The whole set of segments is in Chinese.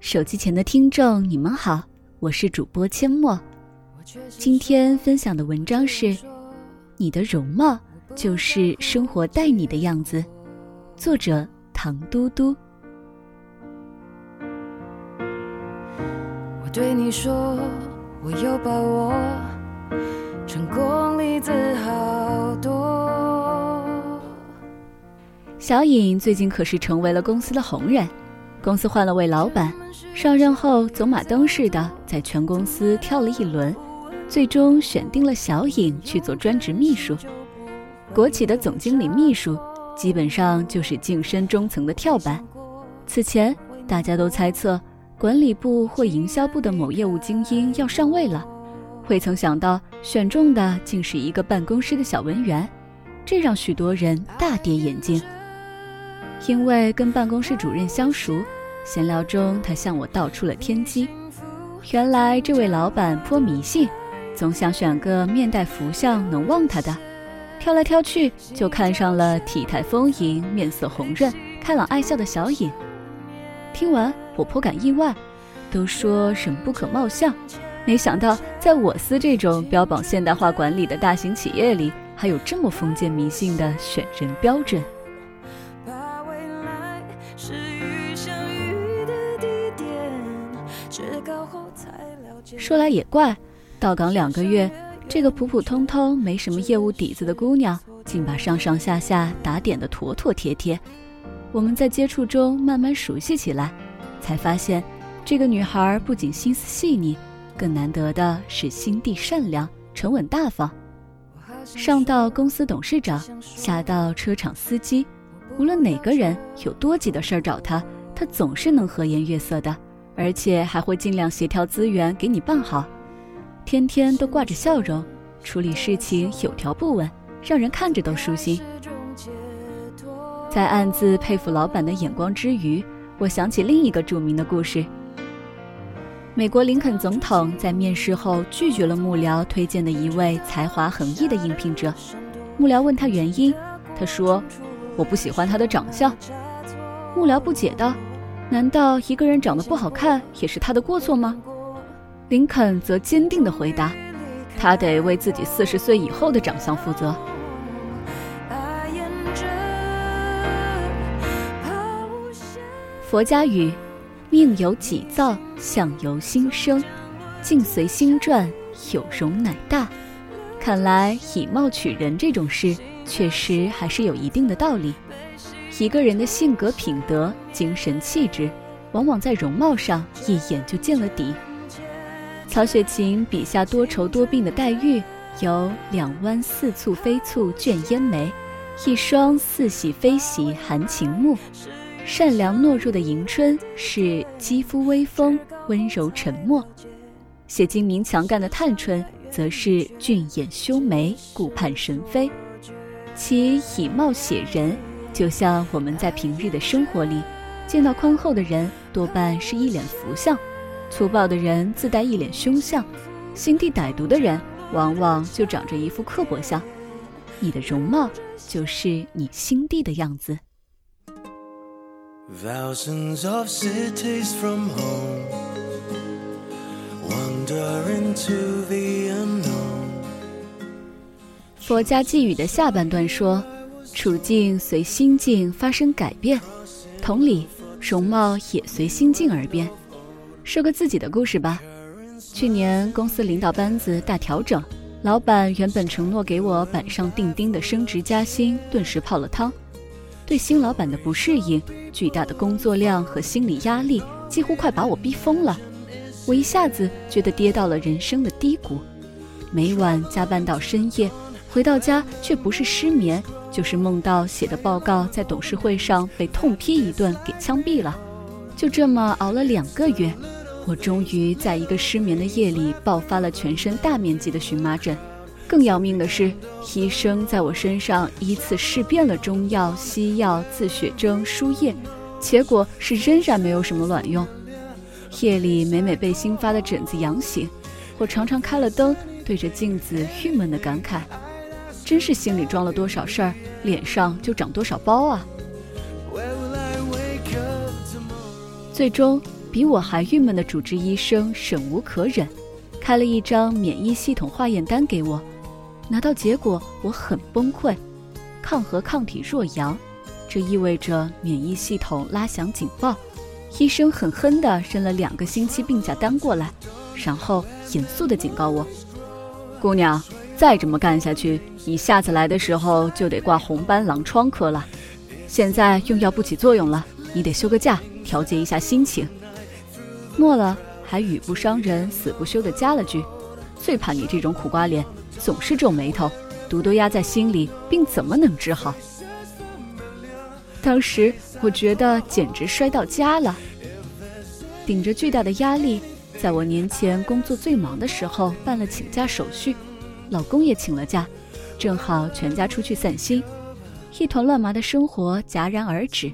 手机前的听众，你们好，我是主播阡陌。今天分享的文章是《你的容貌就是生活待你的样子》，作者唐嘟嘟。我对你说，我有把握，成功例子好多。小颖最近可是成为了公司的红人。公司换了位老板，上任后走马灯似的在全公司跳了一轮，最终选定了小颖去做专职秘书。国企的总经理秘书基本上就是晋升中层的跳板。此前大家都猜测管理部或营销部的某业务精英要上位了，未曾想到选中的竟是一个办公室的小文员，这让许多人大跌眼镜。因为跟办公室主任相熟，闲聊中他向我道出了天机。原来这位老板颇迷信，总想选个面带福相、能旺他的。挑来挑去，就看上了体态丰盈、面色红润、开朗爱笑的小颖。听完，我颇感意外。都说人不可貌相，没想到在我司这种标榜现代化管理的大型企业里，还有这么封建迷信的选人标准。说来也怪，到岗两个月，这个普普通通、没什么业务底子的姑娘，竟把上上下下打点的妥妥帖帖。我们在接触中慢慢熟悉起来，才发现，这个女孩不仅心思细腻，更难得的是心地善良、沉稳大方。上到公司董事长，下到车厂司机，无论哪个人有多急的事儿找她，她总是能和颜悦色的。而且还会尽量协调资源给你办好，天天都挂着笑容，处理事情有条不紊，让人看着都舒心。在暗自佩服老板的眼光之余，我想起另一个著名的故事：美国林肯总统在面试后拒绝了幕僚推荐的一位才华横溢的应聘者。幕僚问他原因，他说：“我不喜欢他的长相。”幕僚不解道。难道一个人长得不好看也是他的过错吗？林肯则坚定地回答：“他得为自己四十岁以后的长相负责。”佛家语：“命由己造，相由心生，境随心转，有容乃大。”看来以貌取人这种事，确实还是有一定的道理。一个人的性格、品德、精神气质，往往在容貌上一眼就见了底。曹雪芹笔下多愁多病的黛玉，有两弯似蹙非蹙卷烟眉，一双似喜非喜含情目；善良懦弱的迎春是肌肤微风，温柔沉默；写精明强干的探春，则是俊眼修眉，顾盼神飞。其以貌写人。就像我们在平日的生活里，见到宽厚的人，多半是一脸福相；粗暴的人自带一脸凶相；心地歹毒的人，往往就长着一副刻薄相。你的容貌，就是你心地的样子。Thousands of cities from home wander into the unknown 佛家寄语的下半段说。处境随心境发生改变，同理，容貌也随心境而变。说个自己的故事吧。去年公司领导班子大调整，老板原本承诺给我板上钉钉的升职加薪，顿时泡了汤。对新老板的不适应、巨大的工作量和心理压力，几乎快把我逼疯了。我一下子觉得跌到了人生的低谷，每晚加班到深夜，回到家却不是失眠。就是梦到写的报告在董事会上被痛批一顿，给枪毙了。就这么熬了两个月，我终于在一个失眠的夜里爆发了全身大面积的荨麻疹。更要命的是，医生在我身上依次试遍了中药、西药、自血针、输液，结果是仍然没有什么卵用。夜里每每被新发的疹子痒醒，我常常开了灯，对着镜子郁闷地感慨。真是心里装了多少事儿，脸上就长多少包啊！最终，比我还郁闷的主治医生忍无可忍，开了一张免疫系统化验单给我。拿到结果，我很崩溃，抗核抗体弱阳，这意味着免疫系统拉响警报。医生狠狠地扔了两个星期病假单过来，然后严肃地警告我：“姑娘，再这么干下去，你下次来的时候就得挂红斑狼疮科了。现在用药不起作用了，你得休个假，调节一下心情。”末了，还语不伤人死不休地加了句：“最怕你这种苦瓜脸。”总是皱眉头，毒都压在心里，病怎么能治好？当时我觉得简直摔到家了。顶着巨大的压力，在我年前工作最忙的时候办了请假手续，老公也请了假，正好全家出去散心，一团乱麻的生活戛然而止。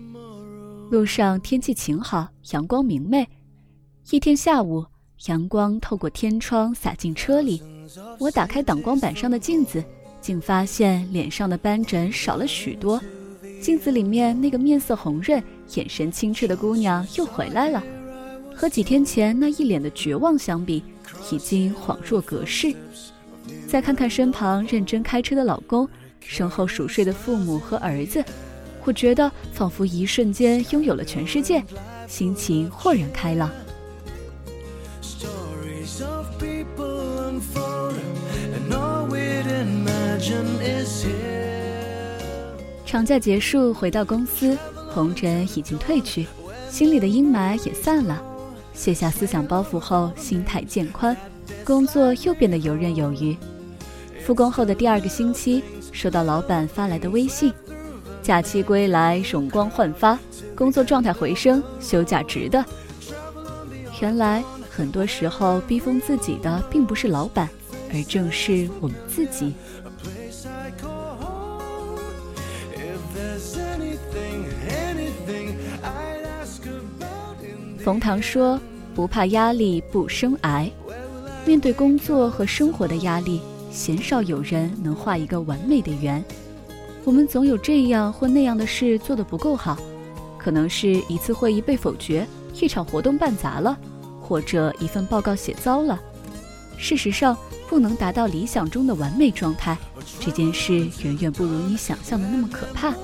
路上天气晴好，阳光明媚。一天下午，阳光透过天窗洒进车里。我打开挡光板上的镜子，竟发现脸上的斑疹少了许多。镜子里面那个面色红润、眼神清澈的姑娘又回来了，和几天前那一脸的绝望相比，已经恍若隔世。再看看身旁认真开车的老公，身后熟睡的父母和儿子，我觉得仿佛一瞬间拥有了全世界，心情豁然开朗。长假结束，回到公司，红尘已经褪去，心里的阴霾也散了。卸下思想包袱后，心态渐宽，工作又变得游刃有余。复工后的第二个星期，收到老板发来的微信：假期归来，容光焕发，工作状态回升，休假值得。原来很多时候，逼疯自己的并不是老板。而正是我们自己。冯唐说：“不怕压力不生癌。”面对工作和生活的压力，鲜少有人能画一个完美的圆。我们总有这样或那样的事做得不够好，可能是一次会议被否决，一场活动办砸了，或者一份报告写糟了。事实上。不能达到理想中的完美状态，这件事远远不如你想象的那么可怕。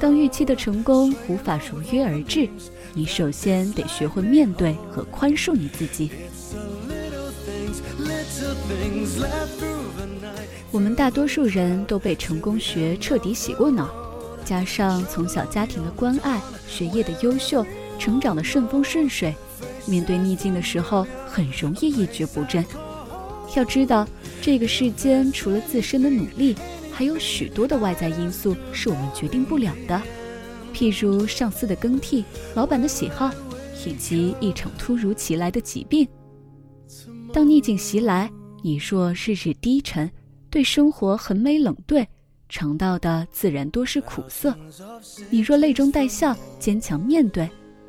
当预期的成功无法如约而至，你首先得学会面对和宽恕你自己。我们大多数人都被成功学彻底洗过脑，加上从小家庭的关爱、学业的优秀、成长的顺风顺水，面对逆境的时候很容易一蹶不振。要知道，这个世间除了自身的努力，还有许多的外在因素是我们决定不了的，譬如上司的更替、老板的喜好，以及一场突如其来的疾病。当逆境袭来，你若日日低沉，对生活横眉冷对，尝到的自然多是苦涩；你若泪中带笑，坚强面对，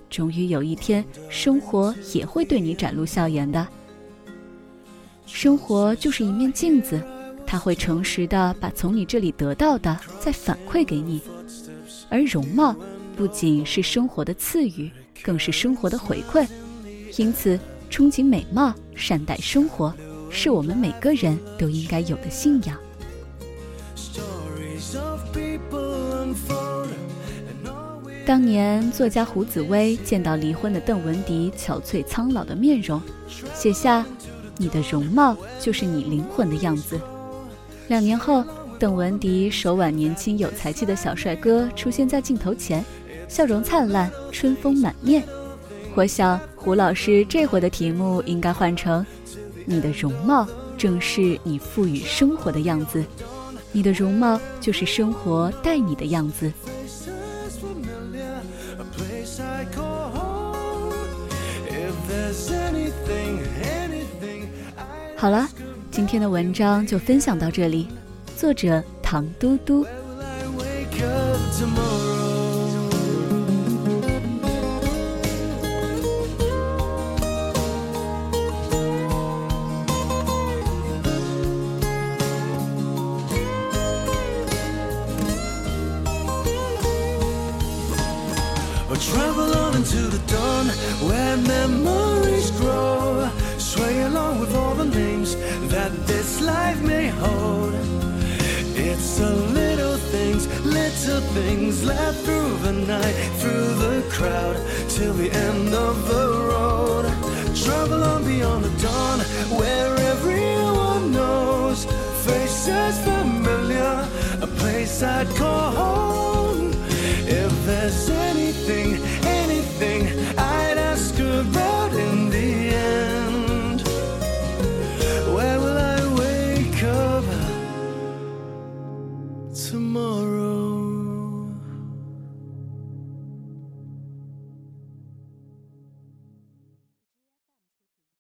终于有一天，生活也会对你展露笑颜的。生活就是一面镜子，它会诚实的把从你这里得到的再反馈给你。而容貌不仅是生活的赐予，更是生活的回馈。因此，憧憬美貌、善待生活，是我们每个人都应该有的信仰。当年作家胡紫薇见到离婚的邓文迪憔悴苍老的面容，写下。你的容貌就是你灵魂的样子。两年后，邓文迪手挽年轻有才气的小帅哥出现在镜头前，笑容灿烂，春风满面。我想，胡老师这回的题目应该换成：你的容貌正是你赋予生活的样子，你的容貌就是生活待你的样子。好了，今天的文章就分享到这里。作者唐嘟嘟。Hold. It's the little things, little things left through the night, through the crowd, till the end of the road. Travel on beyond the dawn, where everyone knows. Faces familiar, a place I'd call home. If there's